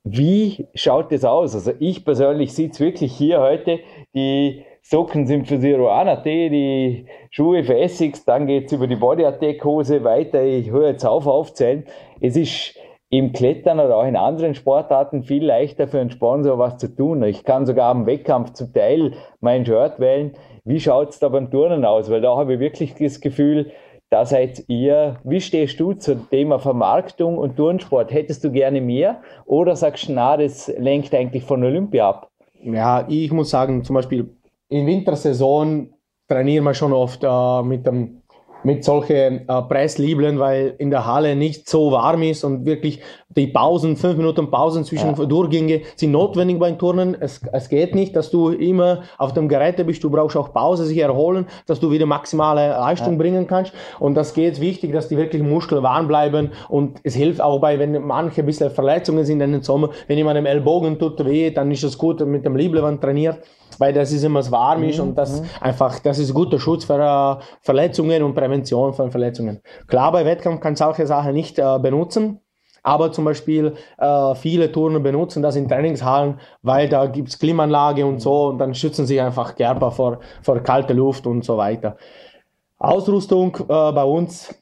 S2: Wie schaut das aus? Also ich persönlich sitze wirklich hier heute, die Socken sind für Zero AT, die Schuhe für Essex, dann geht's über die Body Attack Hose weiter. Ich höre jetzt auf aufzählen. Es ist im Klettern oder auch in anderen Sportarten viel leichter für einen Sponsor was zu tun. Ich kann sogar am Wettkampf zum Teil mein Shirt wählen. Wie schaut's da beim Turnen aus? Weil da habe ich wirklich das Gefühl, da seid ihr, wie stehst du zum Thema Vermarktung und Turnsport? Hättest du gerne mehr oder sagst du, na, das lenkt eigentlich von Olympia ab?
S5: Ja, ich muss sagen, zum Beispiel in Wintersaison trainieren wir schon oft äh, mit dem mit solchen äh, Presslibeln, weil in der Halle nicht so warm ist und wirklich die Pausen, fünf Minuten Pausen zwischen ja. Durchgänge sind notwendig beim Turnen. Es, es geht nicht, dass du immer auf dem Gerät bist. Du brauchst auch Pause, sich erholen, dass du wieder maximale Leistung ja. bringen kannst. Und das geht wichtig, dass die wirklich Muskeln warm bleiben. Und es hilft auch bei, wenn manche ein bisschen Verletzungen sind in den Sommer, wenn jemand im Ellbogen tut weh, dann ist es gut mit dem Libelwand trainiert weil das ist immer warm ist mhm. und das mhm. einfach, das ist guter Schutz für uh, Verletzungen und Prävention von Verletzungen. Klar, bei Wettkampf kann solche Sachen nicht uh, benutzen, aber zum Beispiel äh, viele Turner benutzen das in Trainingshallen, weil da gibt's Klimaanlage und so und dann schützen sie einfach Körper vor, vor kalte Luft und so weiter. Ausrüstung äh, bei uns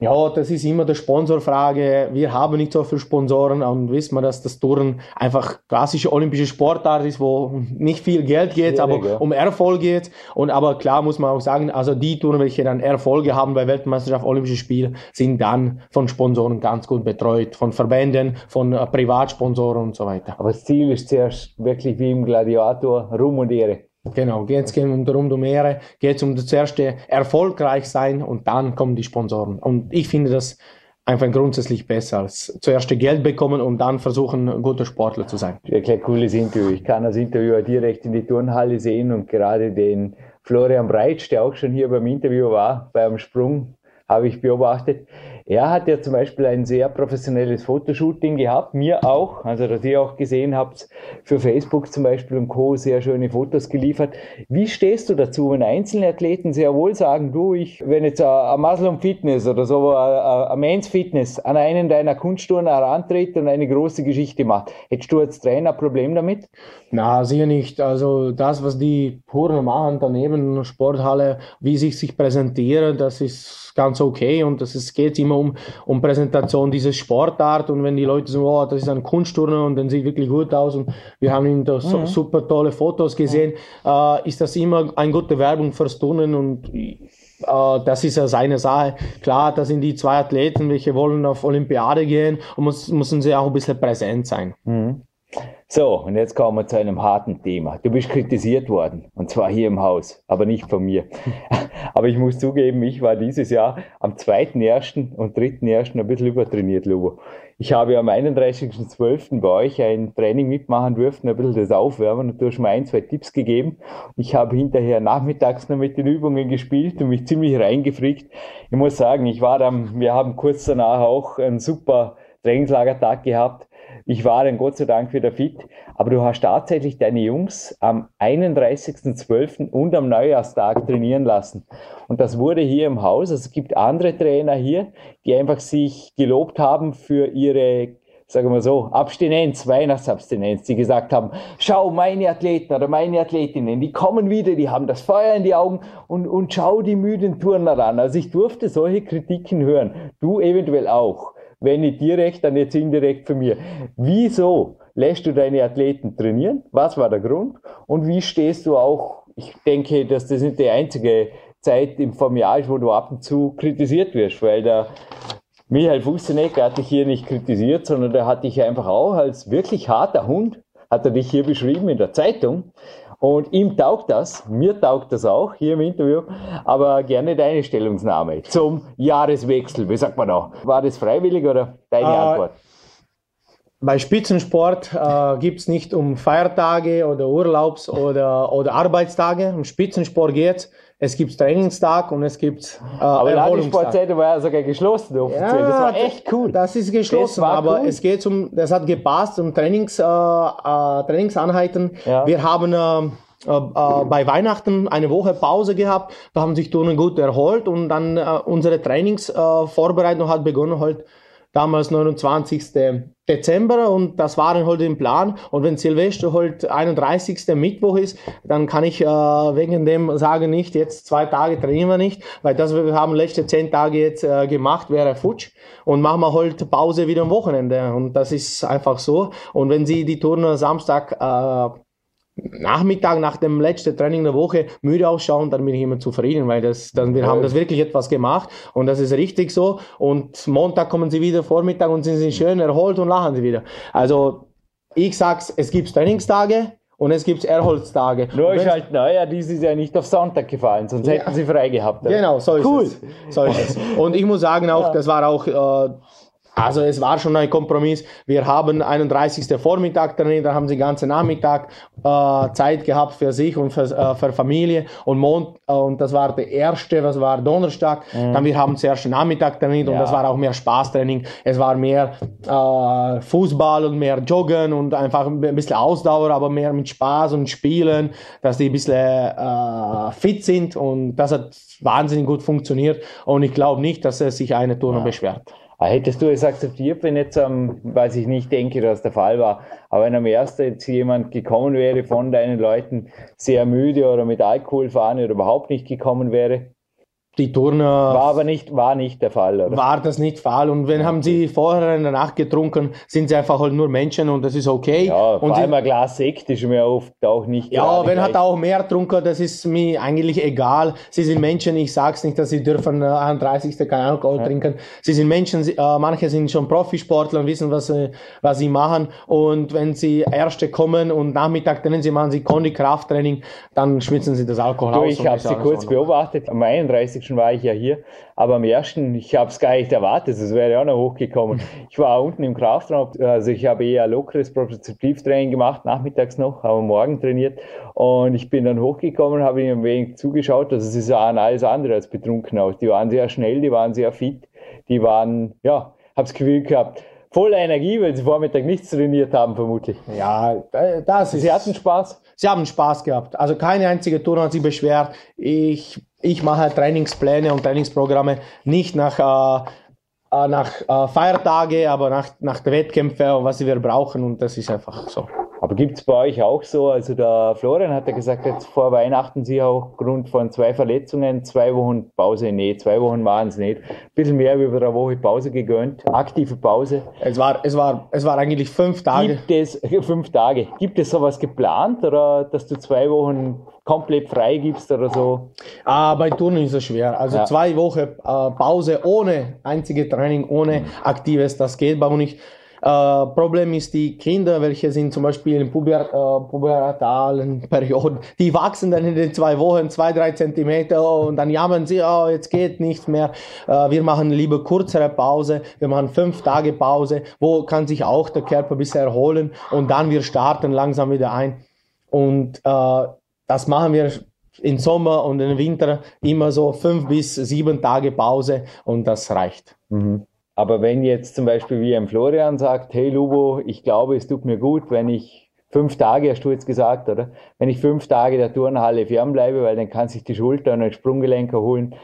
S5: ja, das ist immer die Sponsorfrage. Wir haben nicht so viele Sponsoren und wissen wir, dass das Touren einfach klassische olympische Sportart ist, wo nicht viel Geld geht, aber ja. um Erfolg geht. Und aber klar muss man auch sagen, also die Touren, welche dann Erfolge haben bei Weltmeisterschaft, Olympische Spiele, sind dann von Sponsoren ganz gut betreut, von Verbänden, von äh, Privatsponsoren und so weiter.
S2: Aber das Ziel ist zuerst wirklich wie im Gladiator Ruhm und Ehre.
S5: Genau, geht es um darum, um Ehre, geht es um das erste erfolgreich sein und dann kommen die Sponsoren. Und ich finde das einfach grundsätzlich besser als zuerst Geld bekommen und dann versuchen, ein guter Sportler zu sein.
S2: Ja, klar, cooles Interview. Ich kann das Interview direkt in die Turnhalle sehen und gerade den Florian Breitsch, der auch schon hier beim Interview war, beim Sprung, habe ich beobachtet. Er hat ja zum Beispiel ein sehr professionelles Fotoshooting gehabt, mir auch, also dass ihr auch gesehen habt, für Facebook zum Beispiel und Co. sehr schöne Fotos geliefert. Wie stehst du dazu, wenn einzelne Athleten sehr wohl sagen, du, ich, wenn jetzt ein Muslim Fitness oder so, ein Men's Fitness an einen deiner Kunsttouren herantritt und eine große Geschichte macht, hättest du als Trainer ein Problem damit?
S5: Na, sicher nicht. Also das, was die Touren machen, daneben Sporthalle, wie sie sich präsentieren, das ist ganz okay und das ist, geht immer um, um Präsentation dieses Sportart und wenn die Leute sagen, oh, das ist ein Kunstturner und dann sieht wirklich gut aus und wir haben ihm da mhm. super tolle Fotos gesehen, äh, ist das immer eine gute Werbung fürs Turnen und äh, das ist ja seine Sache. Klar, das sind die zwei Athleten, welche wollen auf Olympiade gehen und muss, müssen sie auch ein bisschen präsent sein.
S2: Mhm. So, und jetzt kommen wir zu einem harten Thema. Du bist kritisiert worden, und zwar hier im Haus, aber nicht von mir. aber ich muss zugeben, ich war dieses Jahr am 2.1. und 3.1. ein bisschen übertrainiert, Lobo. Ich habe am 31.12. bei euch ein Training mitmachen dürfen, ein bisschen das Aufwärmen, und du hast mir ein, zwei Tipps gegeben. Ich habe hinterher nachmittags noch mit den Übungen gespielt und mich ziemlich reingefrickt. Ich muss sagen, ich war dann, wir haben kurz danach auch einen super Trainingslagertag gehabt ich war dann Gott sei Dank wieder fit. Aber du hast tatsächlich deine Jungs am 31.12. und am Neujahrstag trainieren lassen. Und das wurde hier im Haus. Also es gibt andere Trainer hier, die einfach sich gelobt haben für ihre sagen wir so, Abstinenz, Weihnachtsabstinenz, die gesagt haben, schau, meine Athleten oder meine Athletinnen, die kommen wieder, die haben das Feuer in die Augen und, und schau die müden Turner an. Also ich durfte solche Kritiken hören. Du eventuell auch wenn nicht direkt, dann jetzt indirekt von mir. Wieso lässt du deine Athleten trainieren? Was war der Grund? Und wie stehst du auch, ich denke, dass das nicht die einzige Zeit im Jahr ist, wo du ab und zu kritisiert wirst, weil der Michael Fustenecker hat dich hier nicht kritisiert, sondern der hat dich einfach auch als wirklich harter Hund, hat er dich hier beschrieben in der Zeitung. Und ihm taugt das, mir taugt das auch hier im Interview, aber gerne deine Stellungnahme zum Jahreswechsel. Wie sagt man da? War das freiwillig oder deine äh, Antwort?
S5: Bei Spitzensport äh, gibt es nicht um Feiertage oder Urlaubs- oder, oder Arbeitstage. Um Spitzensport geht es gibt Trainingstag und es gibt
S2: äh, Aber Landessportzeit war ja sogar geschlossen
S5: offiziell. Ja, das war echt cool. Das ist geschlossen, das aber cool. es geht um, das hat gepasst um Trainings, äh, äh, Trainingseinheiten. Ja. Wir haben äh, äh, bei Weihnachten eine Woche Pause gehabt, da haben sich Turnen gut erholt und dann äh, unsere Trainingsvorbereitung äh, hat begonnen halt damals 29. Dezember und das war dann halt im Plan. Und wenn Silvester halt 31. Mittwoch ist, dann kann ich äh, wegen dem sagen nicht, jetzt zwei Tage trainieren wir nicht, weil das wir haben letzte zehn Tage jetzt äh, gemacht, wäre futsch und machen wir halt Pause wieder am Wochenende und das ist einfach so. Und wenn Sie die Turner Samstag äh, Nachmittag nach dem letzten Training der Woche müde ausschauen, dann bin ich immer zufrieden, weil das, dann, wir haben das wirklich etwas gemacht und das ist richtig so. Und Montag kommen sie wieder Vormittag und sind sie schön erholt und lachen sie wieder. Also ich sag's, es gibt Trainingstage, und es gibt Erholstage.
S2: Nur ist halt, naja, ist ja nicht auf Sonntag gefallen, sonst ja. hätten sie frei gehabt.
S5: Genau, so ist cool. es. So ist es. Und ich muss sagen auch, ja. das war auch äh, also es war schon ein Kompromiss. Wir haben 31. Vormittag trainiert, dann haben sie den ganzen Nachmittag äh, Zeit gehabt für sich und für, äh, für Familie. Und, Mond, äh, und das war der erste, was war Donnerstag. Mhm. Dann wir haben zuerst Nachmittag trainiert ja. und das war auch mehr Spaßtraining. Es war mehr äh, Fußball und mehr Joggen und einfach ein bisschen Ausdauer, aber mehr mit Spaß und Spielen, dass die ein bisschen äh, fit sind und das hat wahnsinnig gut funktioniert. Und ich glaube nicht, dass es sich eine Tour ja. beschwert.
S2: Ah, hättest du es akzeptiert, wenn jetzt, ähm, was ich nicht denke, dass der Fall war, aber wenn am ersten jetzt jemand gekommen wäre von deinen Leuten, sehr müde oder mit Alkohol fahren oder überhaupt nicht gekommen wäre?
S5: Die Turner.
S2: War aber nicht, war nicht der Fall,
S5: oder? War das nicht Fall. Und wenn haben sie vorher in der Nacht getrunken, sind sie einfach halt nur Menschen und das ist okay.
S2: Ja,
S5: und
S2: vor allem ein Glas Sekt ist mir oft auch nicht.
S5: Ja, wenn hat auch mehr getrunken, das ist mir eigentlich egal. Sie sind Menschen, ich sag's nicht, dass sie dürfen 31. Äh, kein Alkohol ja. trinken. Sie sind Menschen, äh, manche sind schon Profisportler und wissen, was, sie, was sie machen. Und wenn sie Erste kommen und Nachmittag trainieren sie, machen sie Kondi Krafttraining, dann schwitzen sie das Alkohol
S2: du, aus. Ich habe sie kurz beobachtet. Am 31 schon war ich ja hier, aber am ersten, ich habe es gar nicht erwartet, es wäre auch noch hochgekommen. Ich war unten im Kraftraum, also ich habe eher lockeres Propriozeptivtraining gemacht, nachmittags noch, aber morgen trainiert und ich bin dann hochgekommen, habe ihnen ein wenig zugeschaut, also sie sahen alles andere als betrunken aus. Die waren sehr schnell, die waren sehr fit, die waren, ja, habe das Gefühl gehabt, voller Energie, weil sie Vormittag nichts trainiert haben, vermutlich.
S5: Ja, das ist.
S2: Sie hatten Spaß?
S5: Sie haben Spaß gehabt. Also keine einzige Tour hat sich beschwert. Ich ich mache Trainingspläne und Trainingsprogramme nicht nach, äh, äh, nach äh, Feiertage, aber nach, nach Wettkämpfen und was wir brauchen und das ist einfach so.
S2: Aber gibt es bei euch auch so, also der Florian hat ja gesagt, jetzt vor Weihnachten sie auch aufgrund von zwei Verletzungen zwei Wochen Pause, nee, zwei Wochen waren es nicht, ein bisschen mehr wie über eine Woche Pause gegönnt, aktive Pause.
S5: Es war, es war, es war eigentlich fünf Tage.
S2: Gibt es, fünf Tage, gibt es sowas geplant oder dass du zwei Wochen komplett frei gibst oder so?
S5: Ah, bei Turnen ist es schwer. Also ja. zwei Wochen äh, Pause ohne einzige Training, ohne mhm. aktives, das geht bei uns nicht. Äh, Problem ist die Kinder, welche sind zum Beispiel in puber, äh, pubertalen Perioden, die wachsen dann in den zwei Wochen zwei, drei Zentimeter und dann jammern sie, oh, jetzt geht nichts mehr. Äh, wir machen lieber kürzere Pause, wir machen fünf Tage Pause, wo kann sich auch der Körper ein bisschen erholen und dann wir starten langsam wieder ein. Und äh, das machen wir im Sommer und im Winter immer so fünf bis sieben Tage Pause und das reicht.
S2: Mhm. Aber wenn jetzt zum Beispiel wie ein Florian sagt, hey Lubo, ich glaube, es tut mir gut, wenn ich fünf Tage, hast du jetzt gesagt, oder? Wenn ich fünf Tage der Turnhalle fernbleibe, weil dann kann sich die Schulter und ein Sprunggelenk erholen,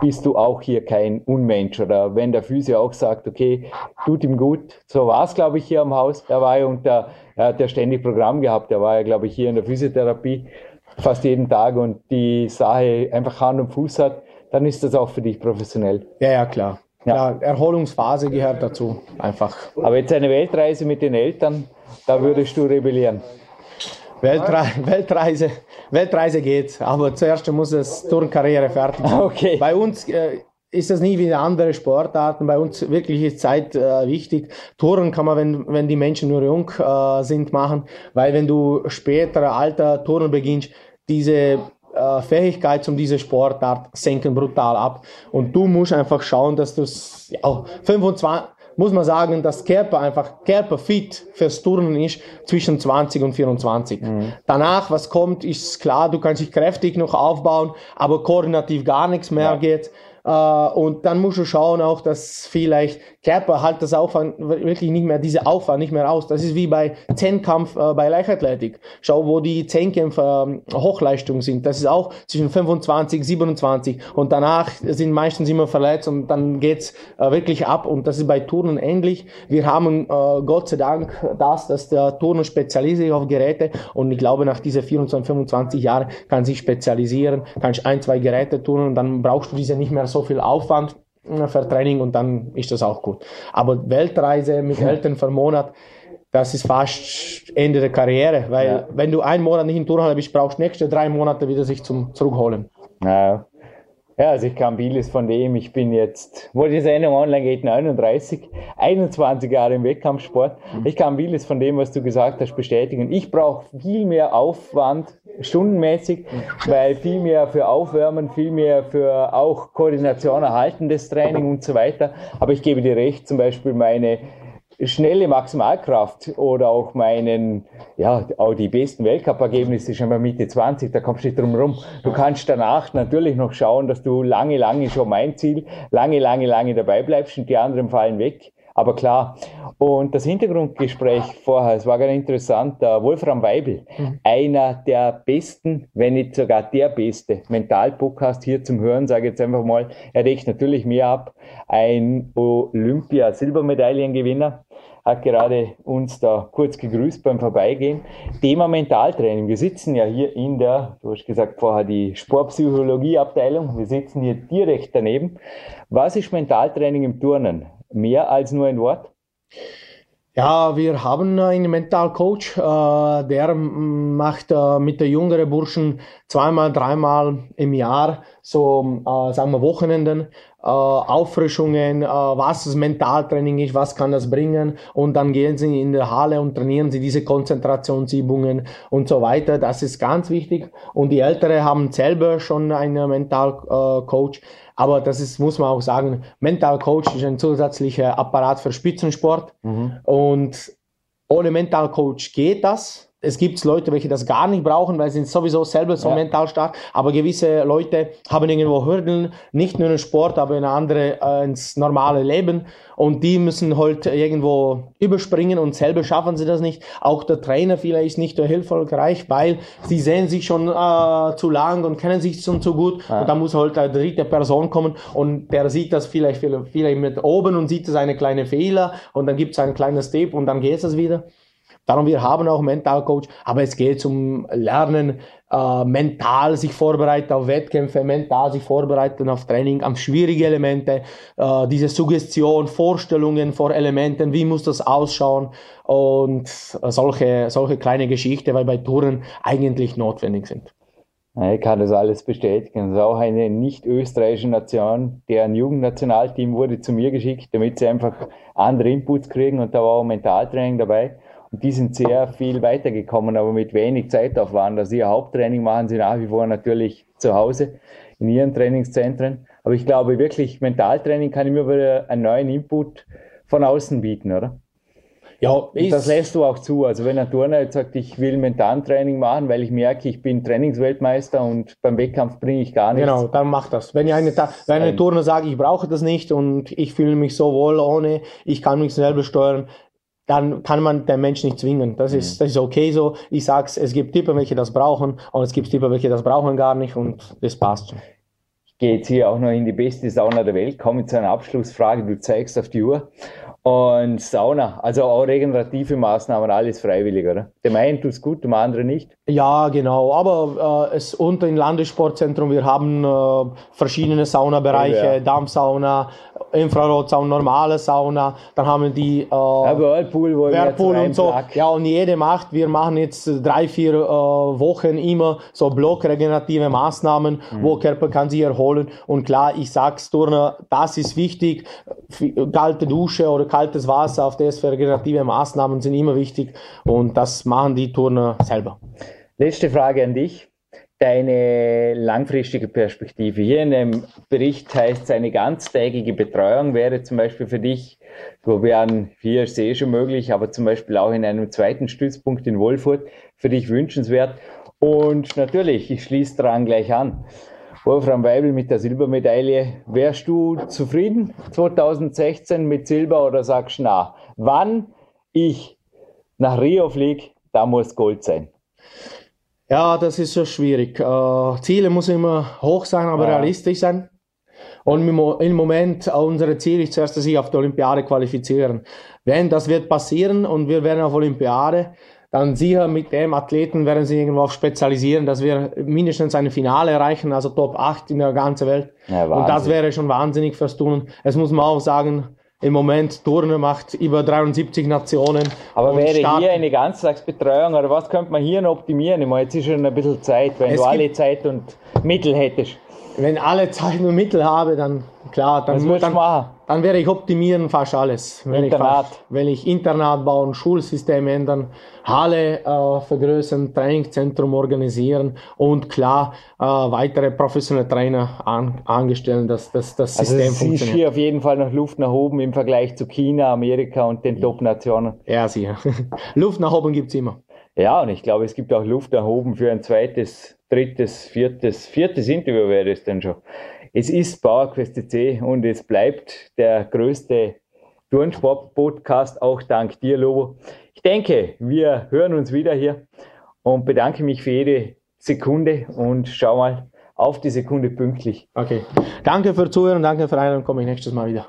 S2: bist du auch hier kein Unmensch. Oder wenn der Physio auch sagt, okay, tut ihm gut. So war es, glaube ich, hier am Haus. Er war ja unter, er hat ja ständig Programm gehabt. Er war ja, glaube ich, hier in der Physiotherapie fast jeden Tag und die Sache einfach Hand und Fuß hat, dann ist das auch für dich professionell.
S5: Ja, ja, klar. Ja. Erholungsphase gehört dazu, einfach.
S2: Aber jetzt eine Weltreise mit den Eltern, da würdest du rebellieren.
S5: Weltre Weltreise, Weltreise geht, aber zuerst muss es Turnkarriere fertig sein.
S2: Okay.
S5: Bei uns, äh, ist das nie wie andere Sportarten. Bei uns wirklich ist Zeit äh, wichtig. Touren kann man, wenn, wenn die Menschen nur jung äh, sind, machen, weil wenn du später Alter Touren beginnst, diese äh, Fähigkeit zum diese Sportart senken brutal ab. Und du musst einfach schauen, dass du ja, 25, muss man sagen, dass Körper einfach Körperfit fürs Turnen ist zwischen 20 und 24. Mhm. Danach, was kommt, ist klar, du kannst dich kräftig noch aufbauen, aber koordinativ gar nichts mehr ja. geht. Äh, und dann musst du schauen auch, dass vielleicht Körper halt das Aufwand wirklich nicht mehr, diese Aufwand nicht mehr aus. Das ist wie bei Zehnkampf äh, bei Leichtathletik. Schau, wo die Zehnkämpfer ähm, Hochleistung sind. Das ist auch zwischen 25, 27 und danach sind meistens immer verletzt und dann geht's äh, wirklich ab und das ist bei Turnen ähnlich. Wir haben äh, Gott sei Dank das, dass der Turner spezialisiert auf Geräte und ich glaube, nach diese 24, 25 Jahren kann sich spezialisieren, kannst ein, zwei Geräte turnen und dann brauchst du diese nicht mehr so viel Aufwand für Training und dann ist das auch gut. Aber Weltreise mit Eltern für einen Monat, das ist fast Ende der Karriere, weil ja. wenn du einen Monat nicht in Turnhalle bist, brauchst du nächste drei Monate wieder sich zum zurückholen.
S2: Ja. Ja, also ich kann vieles von dem. Ich bin jetzt, wo die Sendung online geht, 39, 21 Jahre im Wettkampfsport. Mhm. Ich kann vieles von dem, was du gesagt hast, bestätigen. Ich brauche viel mehr Aufwand, stundenmäßig, weil viel mehr für Aufwärmen, viel mehr für auch Koordination erhaltendes Training und so weiter. Aber ich gebe dir recht, zum Beispiel meine schnelle Maximalkraft oder auch meinen, ja, auch die besten Weltcup-Ergebnisse schon mal Mitte 20, da kommst du nicht drum rum. Du kannst danach natürlich noch schauen, dass du lange, lange schon mein Ziel, lange, lange, lange dabei bleibst und die anderen fallen weg. Aber klar. Und das Hintergrundgespräch vorher, es war ganz interessant, der Wolfram Weibel, mhm. einer der besten, wenn nicht sogar der beste Mental-Podcast hier zum Hören, sage ich jetzt einfach mal, er regt natürlich mehr ab. Ein Olympia-Silbermedaillengewinner hat gerade uns da kurz gegrüßt beim Vorbeigehen. Thema Mentaltraining. Wir sitzen ja hier in der, du hast gesagt vorher, die Sportpsychologie-Abteilung. Wir sitzen hier direkt daneben. Was ist Mentaltraining im Turnen? Mehr als nur ein Wort?
S5: Ja, wir haben einen Mentalcoach, äh, der macht äh, mit den jüngeren Burschen zweimal, dreimal im Jahr so, äh, sagen wir, Wochenenden, Auffrischungen, äh, was das Mentaltraining ist, was kann das bringen und dann gehen sie in der Halle und trainieren sie diese Konzentrationsübungen und so weiter. Das ist ganz wichtig und die Ältere haben selber schon einen Mentalcoach. Aber das ist, muss man auch sagen, Mental Coach ist ein zusätzlicher Apparat für Spitzensport. Mhm. Und ohne Mental Coach geht das es gibt Leute, welche das gar nicht brauchen, weil sie sind sowieso selber so ja. mental stark. Aber gewisse Leute haben irgendwo Hürden, nicht nur im Sport, aber in andere äh, ins normale Leben. Und die müssen halt irgendwo überspringen und selber schaffen sie das nicht. Auch der Trainer vielleicht ist nicht so hilfreich, weil sie sehen sich schon äh, zu lang und kennen sich schon zu gut. Ja. Und da muss halt eine dritte Person kommen und der sieht das vielleicht, vielleicht mit oben und sieht das eine kleine Fehler und dann gibt es einen kleinen Step und dann geht es wieder. Darum, wir haben auch Mentalcoach, aber es geht zum Lernen, äh, mental sich vorbereiten auf Wettkämpfe, mental sich vorbereiten auf Training, auf schwierige Elemente, äh, diese Suggestion, Vorstellungen vor Elementen, wie muss das ausschauen und solche, solche kleine Geschichten, weil bei Touren eigentlich notwendig sind.
S2: Ich kann das alles bestätigen. Das ist auch eine nicht österreichische Nation, deren Jugendnationalteam wurde zu mir geschickt, damit sie einfach andere Inputs kriegen und da war auch Mentaltraining dabei. Und die sind sehr viel weitergekommen, aber mit wenig Zeitaufwand. Also ihr Haupttraining machen sie nach wie vor natürlich zu Hause in ihren Trainingszentren. Aber ich glaube wirklich, Mentaltraining kann immer wieder einen neuen Input von außen bieten, oder? Ja, das lässt du auch zu. Also wenn ein Turner jetzt sagt, ich will Mentaltraining machen, weil ich merke, ich bin Trainingsweltmeister und beim Wettkampf bringe ich gar nichts.
S5: Genau, dann mach das. Wenn eine, wenn eine Turner sagt, ich brauche das nicht und ich fühle mich so wohl ohne, ich kann mich selber steuern, dann kann man den Menschen nicht zwingen. Das ist, mhm. das ist okay so. Ich sag's, es gibt Typen, welche das brauchen und es gibt Typen, welche das brauchen gar nicht und das passt schon.
S2: Ich gehe jetzt hier auch noch in die beste Sauna der Welt, komme zu einer Abschlussfrage, du zeigst auf die Uhr. Und Sauna, also auch regenerative Maßnahmen, alles freiwillig, oder? Dem einen tut es gut, dem anderen nicht?
S5: Ja, genau. Aber äh, es unter im Landessportzentrum, wir haben äh, verschiedene Saunabereiche, ja. Dampfsauna, Infrarotsauna, normale Sauna, dann haben wir die äh,
S2: ja, Whirlpool, wo
S5: Whirlpool und so. Plug. Ja, und jede macht, wir machen jetzt drei, vier äh, Wochen immer so blockregenerative Maßnahmen, mhm. wo Körper kann sich erholen. Und klar, ich sag's Turner, das ist wichtig. Kalte Dusche oder kaltes Wasser auf das regenerative Maßnahmen sind immer wichtig und das machen die Turner selber.
S2: Letzte Frage an dich deine langfristige Perspektive? Hier in dem Bericht heißt es, eine ganztägige Betreuung wäre zum Beispiel für dich, wo wir an, hier ist eh schon möglich, aber zum Beispiel auch in einem zweiten Stützpunkt in Wolfurt für dich wünschenswert. Und natürlich, ich schließe daran gleich an. Wolfram Weibel mit der Silbermedaille. Wärst du zufrieden 2016 mit Silber oder sagst du, na, wann ich nach Rio fliege, da muss Gold sein?
S5: Ja, das ist so schwierig. Äh, Ziele müssen immer hoch sein, aber ja. realistisch sein. Und im Moment, unser Ziel ist zuerst, dass sich auf die Olympiade qualifizieren. Wenn das wird passieren und wir werden auf Olympiade, dann sicher mit dem Athleten werden sie irgendwo auf spezialisieren, dass wir mindestens ein Finale erreichen, also Top 8 in der ganzen Welt. Ja, und das wäre schon wahnsinnig fürs Tun. Es muss man auch sagen, im Moment Turnen macht über 73 Nationen.
S2: Aber wäre starten. hier eine Ganztagsbetreuung oder was könnte man hier noch optimieren? Ich meine, jetzt ist schon ein bisschen Zeit, wenn es du alle Zeit und Mittel hättest.
S5: Wenn alle Zeit und Mittel habe, dann klar, dann, muss dann, dann werde ich optimieren fast alles. Wenn Internat. Ich, wenn ich Internat bauen, Schulsystem ändern, Halle äh, vergrößern, Trainingszentrum organisieren und klar äh, weitere professionelle Trainer an, angestellt, dass, dass das
S2: also System also funktioniert. hier auf jeden Fall noch Luft nach oben im Vergleich zu China, Amerika und den Top-Nationen.
S5: Ja, sicher. Luft nach oben gibt es immer.
S2: Ja, und ich glaube, es gibt auch Luft nach oben für ein zweites, drittes, viertes, viertes Interview wäre es denn schon. Es ist PowerQuest CC und es bleibt der größte Turnsport-Podcast, auch dank dir, Lobo. Ich denke, wir hören uns wieder hier und bedanke mich für jede Sekunde und schau mal auf die Sekunde pünktlich.
S5: Okay. Danke für Zuhören, danke für Einladung, komme ich nächstes Mal wieder.